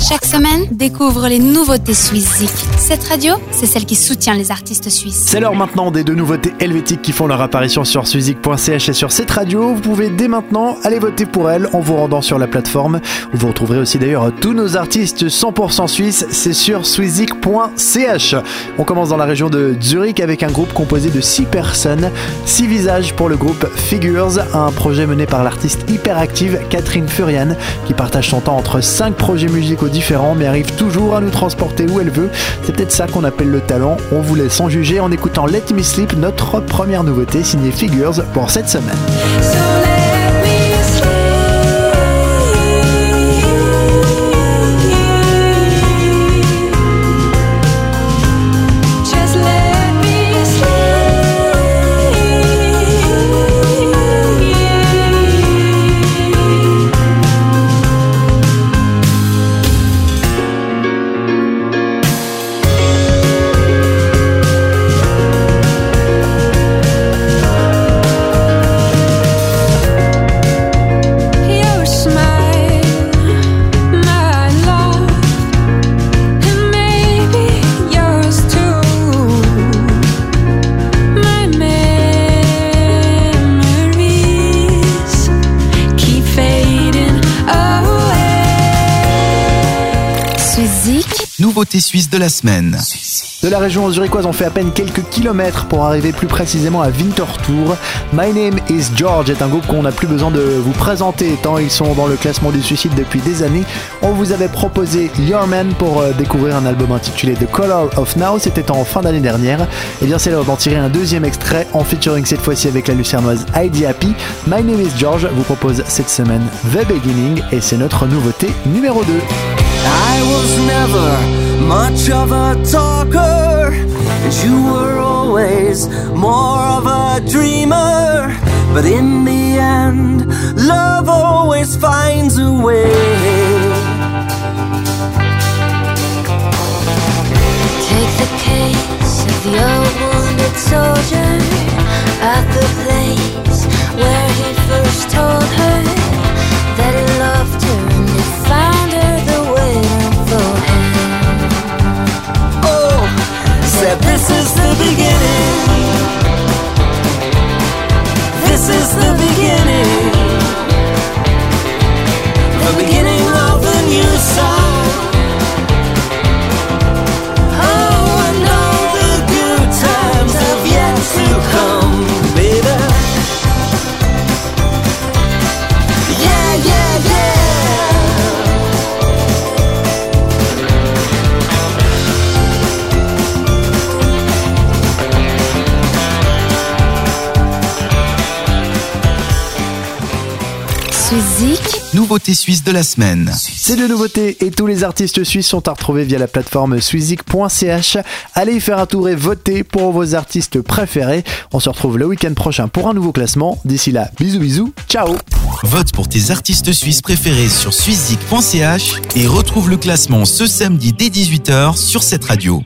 Chaque semaine, découvre les nouveautés Suisse Cette radio, c'est celle qui soutient les artistes suisses. C'est l'heure maintenant des deux nouveautés helvétiques qui font leur apparition sur suizik.ch et sur cette radio. Vous pouvez dès maintenant aller voter pour elles en vous rendant sur la plateforme. Vous retrouverez aussi d'ailleurs tous nos artistes 100% suisses. C'est sur suizik.ch. On commence dans la région de Zurich avec un groupe composé de 6 personnes. 6 visages pour le groupe Figures, un projet mené par l'artiste hyperactive Catherine Furian qui partage son temps entre 5 projets musicaux différents mais arrive toujours à nous transporter où elle veut. C'est peut-être ça qu'on appelle le talent. On vous laisse en juger en écoutant Let Me Sleep, notre première nouveauté signée Figures pour cette semaine. Nouveauté suisse de la semaine. De la région zurichoise, on fait à peine quelques kilomètres pour arriver plus précisément à Winterthur. My Name is George est un groupe qu'on n'a plus besoin de vous présenter tant ils sont dans le classement du suicide depuis des années. On vous avait proposé Your Man pour euh, découvrir un album intitulé The Color of Now, c'était en fin d'année dernière. Et eh bien c'est l'heure d'en tirer un deuxième extrait en featuring cette fois-ci avec la lucernoise Heidi Happy. My Name is George vous propose cette semaine The Beginning et c'est notre nouveauté numéro 2. I was never much of a talker, and you were always more of a dreamer. But in the end, love always finds a way. Take the case of the old wounded soldier at the place Nouveauté suisse de la semaine. C'est de nouveautés et tous les artistes suisses sont à retrouver via la plateforme suizik.ch. Allez y faire un tour et votez pour vos artistes préférés. On se retrouve le week-end prochain pour un nouveau classement. D'ici là, bisous bisous, ciao Vote pour tes artistes suisses préférés sur suizik.ch et retrouve le classement ce samedi dès 18h sur cette radio.